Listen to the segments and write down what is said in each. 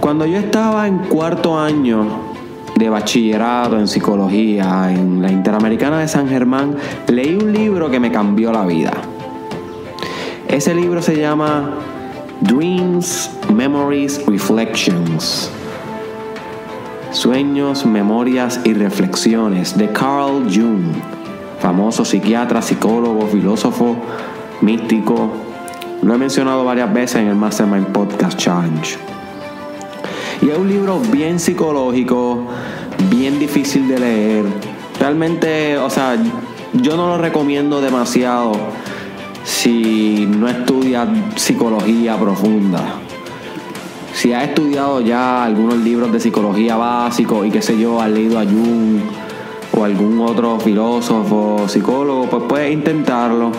Cuando yo estaba en cuarto año de bachillerato en psicología en la Interamericana de San Germán, leí un libro que me cambió la vida. Ese libro se llama Dreams, Memories, Reflections. Sueños, Memorias y Reflexiones de Carl Jung, famoso psiquiatra, psicólogo, filósofo, místico. Lo he mencionado varias veces en el Mastermind Podcast Challenge. Y es un libro bien psicológico, bien difícil de leer. Realmente, o sea, yo no lo recomiendo demasiado si no estudias psicología profunda si has estudiado ya algunos libros de psicología básico y qué sé yo, has leído a Jung o algún otro filósofo, psicólogo, pues puedes intentarlo.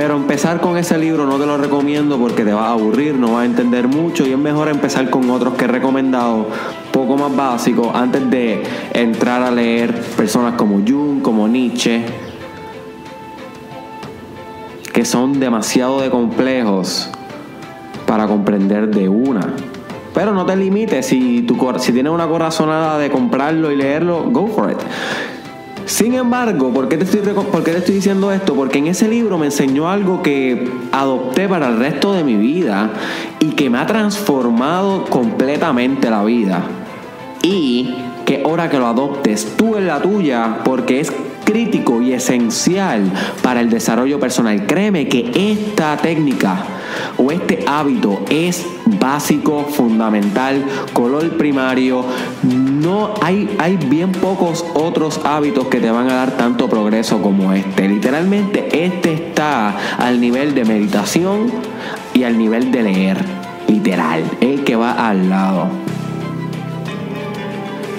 Pero empezar con ese libro no te lo recomiendo porque te va a aburrir, no vas a entender mucho y es mejor empezar con otros que he recomendado, poco más básicos, antes de entrar a leer personas como Jung, como Nietzsche, que son demasiado de complejos para comprender de una. Pero no te limites, si, tu, si tienes una corazonada de comprarlo y leerlo, go for it. Sin embargo, ¿por qué, te estoy, ¿por qué te estoy diciendo esto? Porque en ese libro me enseñó algo que adopté para el resto de mi vida y que me ha transformado completamente la vida. Y que hora que lo adoptes tú en la tuya, porque es crítico y esencial para el desarrollo personal. Créeme que esta técnica o este hábito es básico, fundamental, color primario. No hay, hay bien pocos otros hábitos que te van a dar tanto progreso como este. Literalmente este está al nivel de meditación y al nivel de leer. Literal, el que va al lado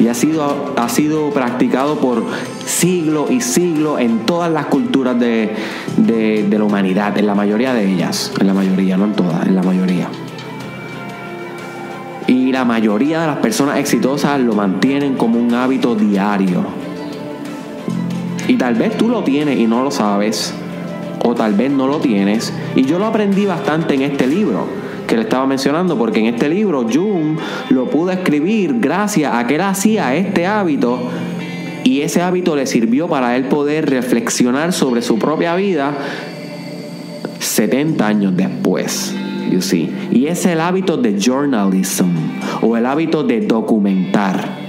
y ha sido, ha sido practicado por siglos y siglos en todas las culturas de, de, la humanidad, en la mayoría de ellas, en la mayoría, no en todas, en la mayoría. Y la mayoría de las personas exitosas lo mantienen como un hábito diario. Y tal vez tú lo tienes y no lo sabes, o tal vez no lo tienes. Y yo lo aprendí bastante en este libro que le estaba mencionando, porque en este libro Jung lo pudo escribir gracias a que él hacía este hábito y ese hábito le sirvió para él poder reflexionar sobre su propia vida 70 años después. You see. Y es el hábito de journalism o el hábito de documentar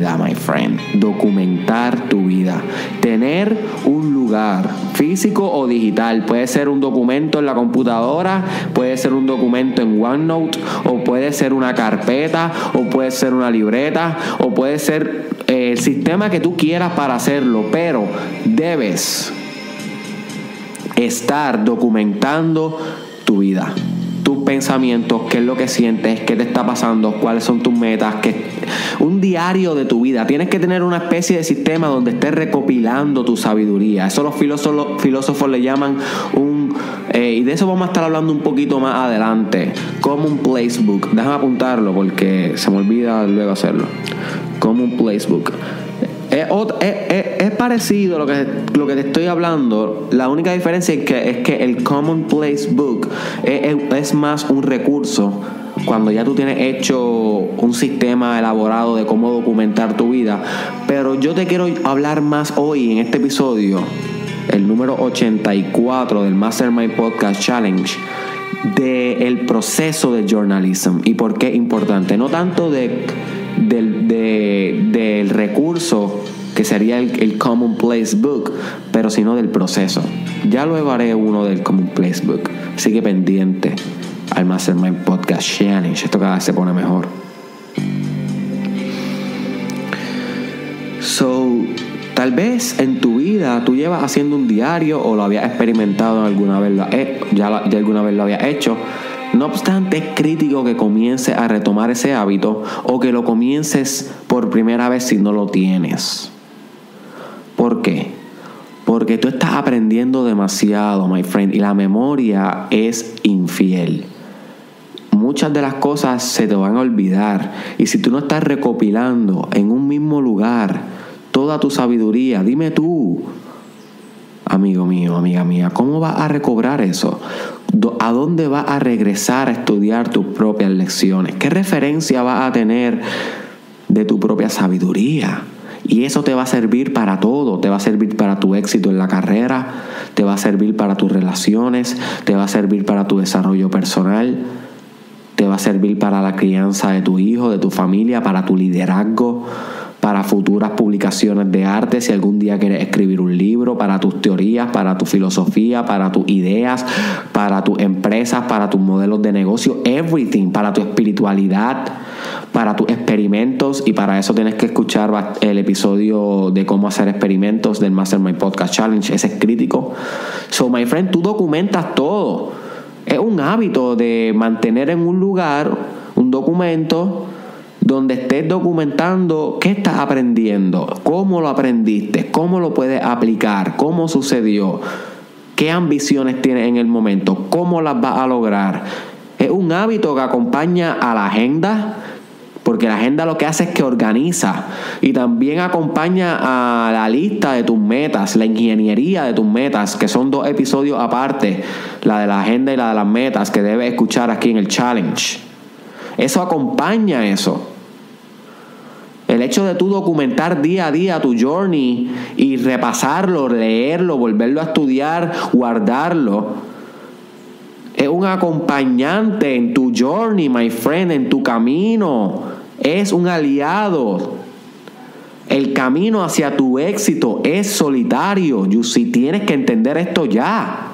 vida, my friend. Documentar tu vida. Tener un lugar físico o digital. Puede ser un documento en la computadora, puede ser un documento en OneNote, o puede ser una carpeta, o puede ser una libreta, o puede ser eh, el sistema que tú quieras para hacerlo. Pero debes estar documentando tu vida tus pensamientos, qué es lo que sientes, qué te está pasando, cuáles son tus metas, qué... un diario de tu vida. Tienes que tener una especie de sistema donde estés recopilando tu sabiduría. Eso los filósofos, filósofos le llaman un... Eh, y de eso vamos a estar hablando un poquito más adelante. Como un placebook. Déjame apuntarlo porque se me olvida luego hacerlo. Como un placebook. Es, parecido lo que, lo que te estoy hablando. La única diferencia es que, es que el Commonplace Book es, más un recurso cuando ya tú tienes hecho un sistema elaborado de cómo documentar tu vida. Pero yo te quiero hablar más hoy en este episodio, el número 84 del Mastermind Podcast Challenge, del el proceso de journalism y por qué es importante. No tanto de del, del recurso que sería el, el Commonplace Book, pero sino del proceso. Ya luego haré uno del Commonplace Book. Sigue pendiente al Mastermind Podcast Challenge. Esto cada vez se pone mejor. So, tal vez en tu vida tú llevas haciendo un diario o lo habías experimentado alguna vez, ya, ya alguna vez lo habías hecho no obstante, es crítico que comiences a retomar ese hábito o que lo comiences por primera vez si no lo tienes. ¿Por qué? Porque tú estás aprendiendo demasiado, my friend, y la memoria es infiel. Muchas de las cosas se te van a olvidar. Y si tú no estás recopilando en un mismo lugar toda tu sabiduría, dime tú, amigo mío, amiga mía, ¿cómo vas a recobrar eso? ¿A dónde vas a regresar a estudiar tus propias lecciones? ¿Qué referencia vas a tener de tu propia sabiduría? Y eso te va a servir para todo, te va a servir para tu éxito en la carrera, te va a servir para tus relaciones, te va a servir para tu desarrollo personal, te va a servir para la crianza de tu hijo, de tu familia, para tu liderazgo, para futuras publicaciones de arte, si algún día quieres escribir un libro, para tus teorías, para tu filosofía, para tus ideas, para tus empresas, para tus modelos de negocio, everything, para tu espiritualidad, para tus experimentos y para eso tienes que escuchar el episodio de cómo hacer experimentos del Mastermind Podcast Challenge, ese es crítico. So, my friend, tú documentas todo. Es un hábito de mantener en un lugar un documento donde estés documentando qué estás aprendiendo, cómo lo aprendiste, cómo lo puedes aplicar, cómo sucedió, qué ambiciones tienes en el momento, cómo las vas a lograr. Es un hábito que acompaña a la agenda, porque la agenda lo que hace es que organiza y también acompaña a la lista de tus metas, la ingeniería de tus metas, que son dos episodios aparte, la de la agenda y la de las metas que debes escuchar aquí en el challenge. Eso acompaña eso. El hecho de tú documentar día a día tu journey y repasarlo, leerlo, volverlo a estudiar, guardarlo, es un acompañante en tu journey, my friend, en tu camino. Es un aliado. El camino hacia tu éxito es solitario. si tienes que entender esto ya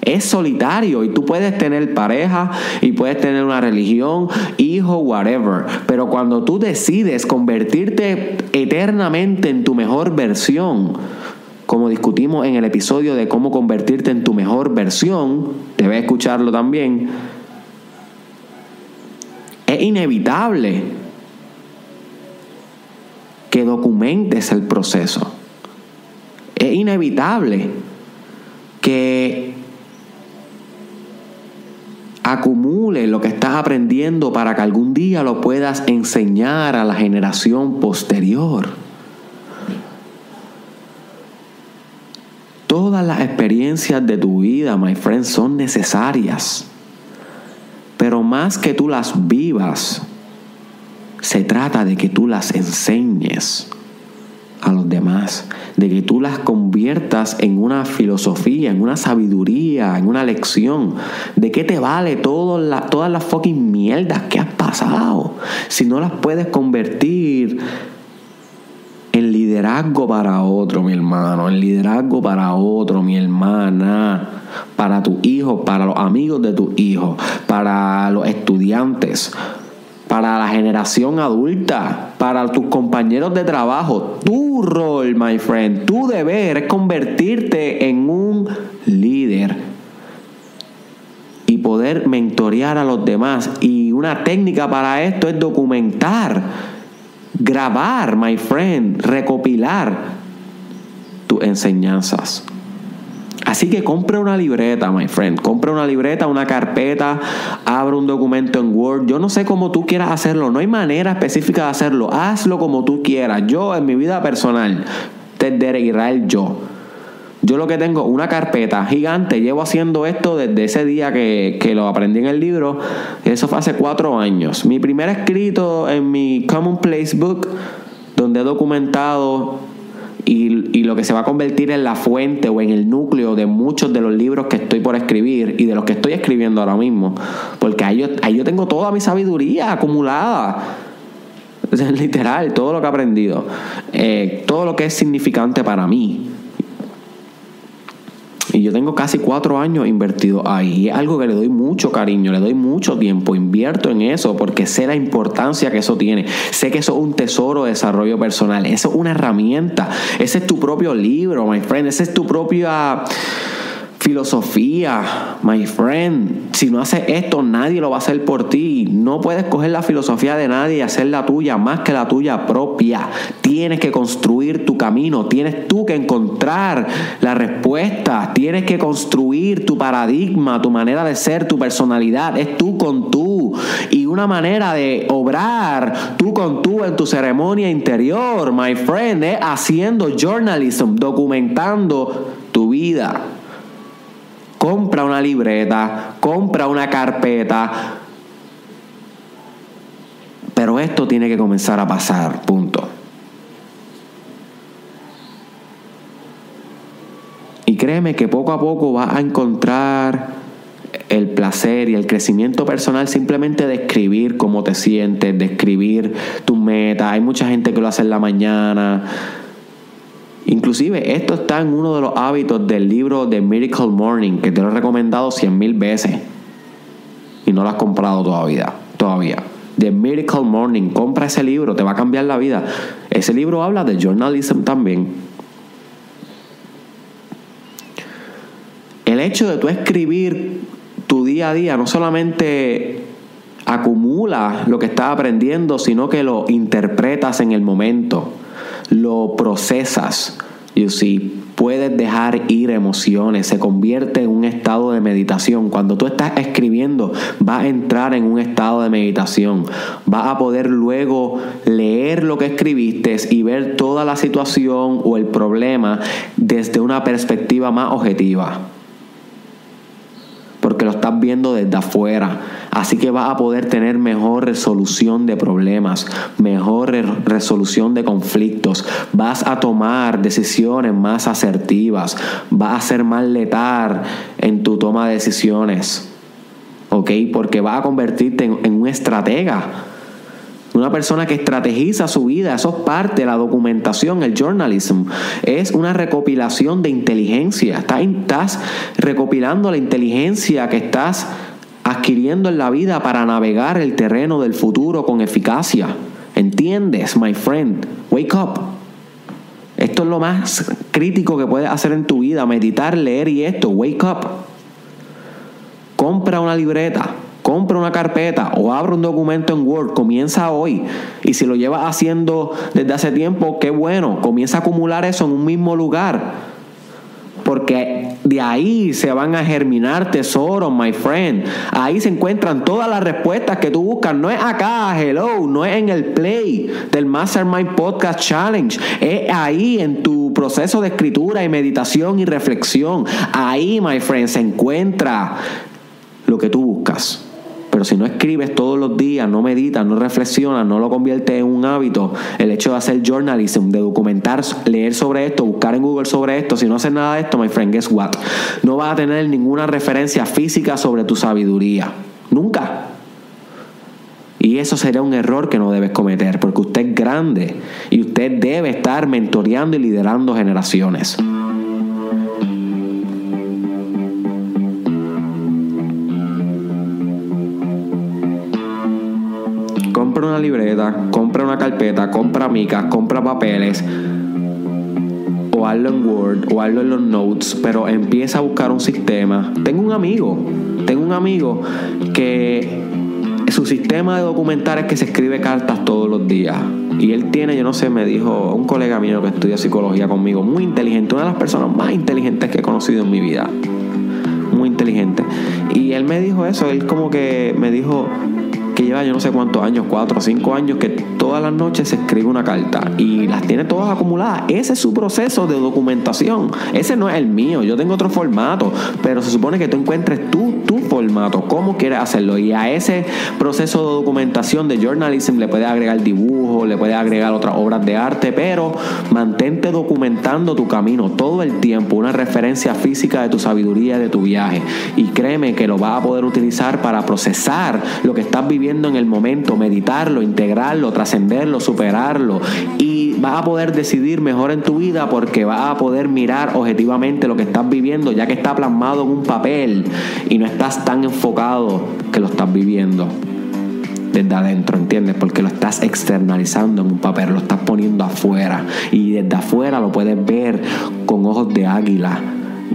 es solitario y tú puedes tener pareja y puedes tener una religión, hijo, whatever. Pero cuando tú decides convertirte eternamente en tu mejor versión, como discutimos en el episodio de cómo convertirte en tu mejor versión, debes escucharlo también, es inevitable que documentes el proceso. Es inevitable que acumule lo que estás aprendiendo para que algún día lo puedas enseñar a la generación posterior. Todas las experiencias de tu vida, my friend, son necesarias. Pero más que tú las vivas, se trata de que tú las enseñes a los demás, de que tú las conviertas en una filosofía, en una sabiduría, en una lección. ¿De qué te vale la, todas las fucking mierdas que has pasado si no las puedes convertir liderazgo para otro, mi hermano, en liderazgo para otro, mi hermana, para tu hijo, para los amigos de tu hijo, para los estudiantes? para la generación adulta, para tus compañeros de trabajo. Tu rol, my friend, tu deber es convertirte en un líder y poder mentorear a los demás. Y una técnica para esto es documentar, grabar, my friend, recopilar tus enseñanzas. Así que compre una libreta, my friend. Compre una libreta, una carpeta, abre un documento en Word. Yo no sé cómo tú quieras hacerlo. No hay manera específica de hacerlo. Hazlo como tú quieras. Yo, en mi vida personal, desde Israel, yo. Yo lo que tengo, una carpeta gigante, llevo haciendo esto desde ese día que, que, lo aprendí en el libro. Eso fue hace cuatro años. Mi primer escrito en mi Commonplace Book, donde he documentado y, lo que se va a convertir en la fuente o en el núcleo de muchos de los libros que estoy por escribir y de los que estoy escribiendo ahora mismo. Porque ahí yo, ahí yo tengo toda mi sabiduría acumulada. Es literal, todo lo que he aprendido. Eh, todo lo que es significante para mí. Y yo tengo casi cuatro años invertido ahí. Y es algo que le doy mucho cariño, le doy mucho tiempo, invierto en eso porque sé la importancia que eso tiene. Sé que eso es un tesoro de desarrollo personal. Eso es una herramienta. Ese es tu propio libro, my friend. Ese es tu propia filosofía, my friend. Si no haces esto, nadie lo va a hacer por ti. No puedes coger la filosofía de nadie y hacer la tuya más que la tuya propia. Tienes que construir tu camino. Tienes tú que encontrar la respuesta. Tienes que construir tu paradigma, tu manera de ser, tu personalidad. Es tú con tú. Y una manera de obrar tú con tú en tu ceremonia interior, my friend, es haciendo journalism, documentando tu vida compra una libreta, compra una carpeta. Pero esto tiene que comenzar a pasar, punto. Y créeme que poco a poco vas a encontrar el placer y el crecimiento personal simplemente de escribir cómo te sientes, de escribir tus metas. Hay mucha gente que lo hace en la mañana. Inclusive esto está en uno de los hábitos del libro The Miracle Morning, que te lo he recomendado cien mil veces. Y no lo has comprado todavía. Todavía. The Miracle Morning. Compra ese libro, te va a cambiar la vida. Ese libro habla de journalism también. El hecho de tú escribir tu día a día no solamente acumula lo que estás aprendiendo, sino que lo interpretas en el momento, lo procesas. You see, puedes dejar ir emociones, se convierte en un estado de meditación. Cuando tú estás escribiendo, vas a entrar en un estado de meditación. Vas a poder luego leer lo que escribiste y ver toda la situación o el problema desde una perspectiva más objetiva porque lo estás viendo desde afuera. Así que vas a poder tener mejor resolución de problemas, mejor resolución de conflictos. Vas a tomar decisiones más asertivas. Vas a ser más letal en tu toma de decisiones. ¿Ok? Porque vas a convertirte en, un estratega una persona que estrategiza su vida, eso es parte de la documentación, el journalism. Es una recopilación de inteligencia. Estás, recopilando la inteligencia que estás adquiriendo en la vida para navegar el terreno del futuro con eficacia. ¿Entiendes, my friend? Wake up. Esto es lo más crítico que puedes hacer en tu vida, meditar, leer y esto. Wake up. Compra una libreta compra una carpeta o abre un documento en Word, comienza hoy. Y si lo llevas haciendo desde hace tiempo, qué bueno, comienza a acumular eso en un mismo lugar. Porque de ahí se van a germinar tesoros, my friend. Ahí se encuentran todas las respuestas que tú buscas. No es acá, hello, no es en el play del Mastermind Podcast Challenge. Es ahí en tu proceso de escritura y meditación y reflexión. Ahí, my friend, se encuentra lo que tú buscas. Pero si no escribes todos los días, no meditas, no reflexionas, no lo conviertes en un hábito, el hecho de hacer journalism, de documentar, leer sobre esto, buscar en Google sobre esto, si no haces nada de esto, my friend, guess what? No vas a tener ninguna referencia física sobre tu sabiduría. Nunca. Y eso sería un error que no debes cometer, porque usted es grande y usted debe estar mentoreando y liderando generaciones. Una libreta, compra una carpeta, compra micas, compra papeles o hazlo en Word o hazlo en los notes, pero empieza a buscar un sistema. Tengo un amigo, tengo un amigo que su sistema de documentar es que se escribe cartas todos los días. Y él tiene, yo no sé, me dijo un colega mío que estudia psicología conmigo, muy inteligente, una de las personas más inteligentes que he conocido en mi vida. Muy inteligente. Y él me dijo eso, él como que me dijo, lleva yo no sé cuántos años, cuatro o cinco años, que todas las noches se escribe una carta y las tiene todas acumuladas. Ese es su proceso de documentación. Ese no es el mío, yo tengo otro formato, pero se supone que tú encuentres tú, tu formato, cómo quieres hacerlo. Y a ese proceso de documentación de journalism le puedes agregar dibujo, le puedes agregar otras obras de arte, pero mantente documentando tu camino todo el tiempo, una referencia física de tu sabiduría, de tu viaje. Y créeme que lo vas a poder utilizar para procesar lo que estás viviendo en el momento, meditarlo, integrarlo, trascenderlo, superarlo. Y vas a poder decidir mejor en tu vida porque vas a poder mirar objetivamente lo que estás viviendo, ya que está plasmado en un papel y no estás tan enfocado que lo estás viviendo desde adentro, ¿entiendes? Porque lo estás externalizando en un papel, lo estás poniendo afuera y desde afuera lo puedes ver con ojos de águila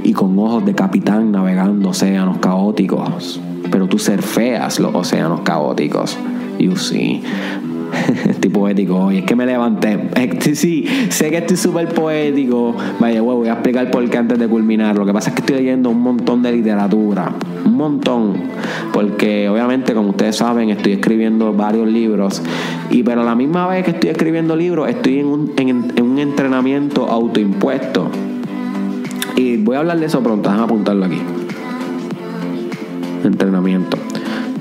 y con ojos de capitán navegando océanos caóticos pero tú surfeas los océanos caóticos. You see. estoy poético hoy, es que me levanté. Sí, sé que estoy súper poético. Vaya, voy a explicar por qué antes de culminar. Lo que pasa es que estoy leyendo un montón de literatura, un montón. Porque obviamente, como ustedes saben, estoy escribiendo varios libros. Y pero a la misma vez que estoy escribiendo libros, estoy en un, en un entrenamiento autoimpuesto. Y voy a hablar de eso pronto, déjame apuntarlo aquí. entrenamiento.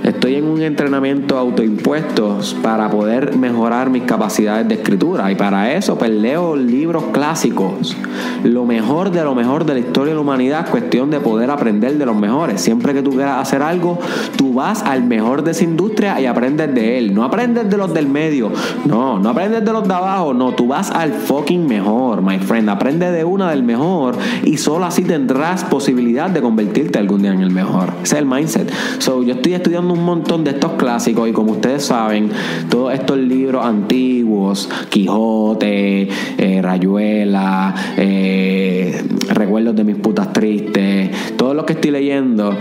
Estoy en un entrenamiento autoimpuesto para poder mejorar mis capacidades de escritura y para eso pues leo libros clásicos. Lo mejor de lo mejor de la historia de la humanidad es cuestión de poder aprender de los mejores. Siempre que tú quieras hacer algo, tú vas al mejor de esa industria y aprendes de él. No aprendes de los del medio, no, no aprendes de los de abajo, no, tú vas al fucking mejor, my friend. Aprende de una del mejor y solo así tendrás posibilidad de convertirte algún día en el mejor. Ese es el mindset. So, yo estoy estudiando un montón de estos clásicos y como ustedes saben, todos estos libros antiguos, Quijote, eh, Rayuela, eh, Recuerdos de mis putas tristes, todo lo que estoy leyendo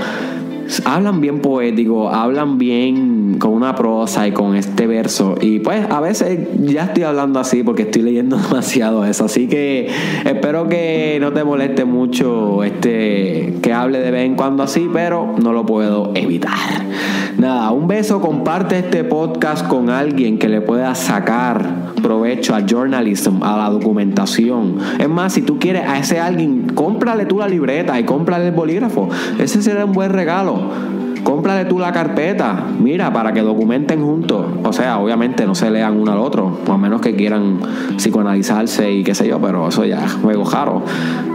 hablan bien poético, hablan bien con una prosa y con este verso. Y pues a veces ya estoy hablando así porque estoy leyendo demasiado eso. Así que espero que no te moleste mucho este que hable de vez en cuando así, pero no lo puedo evitar. Nada, un beso, comparte este podcast con alguien que le pueda sacar provecho al journalism, a la documentación. Es más, si tú quieres a ese alguien, cómprale tú la libreta y cómprale el bolígrafo. Ese será un buen regalo. Cómprale tú la carpeta, mira, para que documenten juntos. O sea, obviamente no se lean uno al otro, a menos que quieran psicoanalizarse y qué sé yo, pero eso ya juego jaro.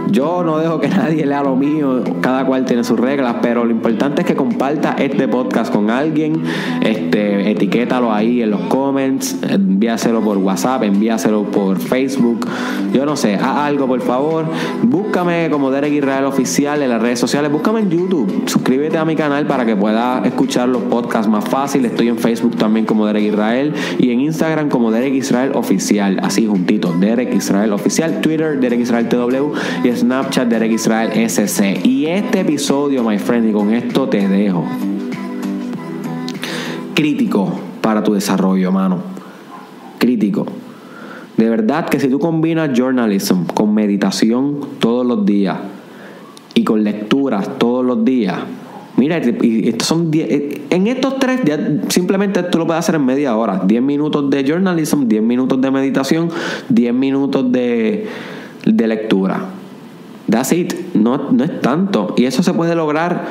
Yo no dejo que nadie lea lo mío, cada cual tiene sus reglas, pero lo importante es que comparta este podcast con alguien, este, etiquétalo ahí en los comments, envíaselo por WhatsApp, envíaselo por Facebook, yo no sé, haz algo por favor, búscame como Derek Israel Oficial en las redes sociales, búscame en YouTube, suscríbete a mi canal para que puedas escuchar los podcasts más fácil, estoy en Facebook también como Derek Israel y en Instagram como Derek Israel Oficial, así juntito, Derek Israel Oficial, Twitter Derek Israel TW y Snapchat Derek Israel SC. Y este episodio, my friend, y con esto te dejo. Crítico para tu desarrollo, mano. Crítico. De verdad que si tú combinas journalism con meditación todos los días y con lecturas todos los días, Mira, y estos son eh, en estos tres simplemente tú lo puedes hacer en media hora. 10 minutos de journalism, 10 minutos de meditación, 10 minutos de, de lectura. That's it. No, no es tanto. Y eso se puede lograr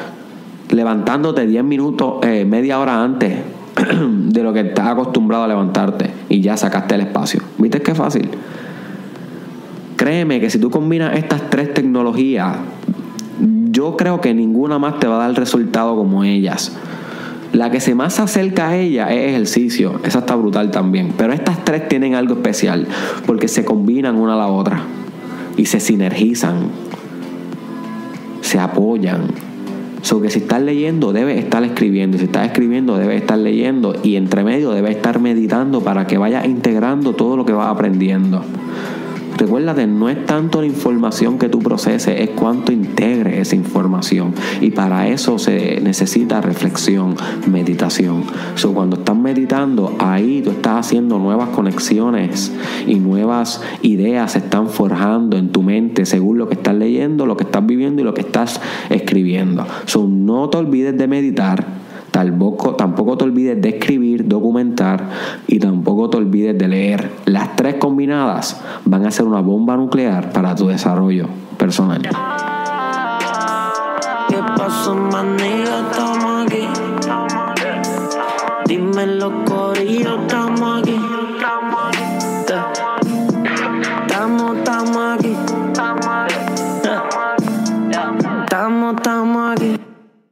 levantándote 10 minutos, eh, media hora antes de lo que estás acostumbrado a levantarte. Y ya sacaste el espacio. ¿Viste qué fácil? Créeme que si tú combinas estas tres tecnologías, yo creo que ninguna más te va a dar resultado como ellas. La que se más acerca a ella es ejercicio. Esa está brutal también. Pero estas tres tienen algo especial porque se combinan una a la otra y se sinergizan, se apoyan. So que si estás leyendo, debes estar escribiendo. Si estás escribiendo, debes estar leyendo. Y entre medio, debes estar meditando para que vayas integrando todo lo que vas aprendiendo. Recuérdate, no es tanto la información que tú proceses, es cuánto integres esa información. Y para eso se necesita reflexión, meditación. So, cuando estás meditando, ahí tú estás haciendo nuevas conexiones y nuevas ideas se están forjando en tu mente según lo que estás leyendo, lo que estás viviendo y lo que estás escribiendo. So, no te olvides de meditar Tampoco, tampoco te olvides de escribir, documentar y tampoco te olvides de leer. Las tres combinadas van a ser una bomba nuclear para tu desarrollo personal. ¿Qué pasó, Dime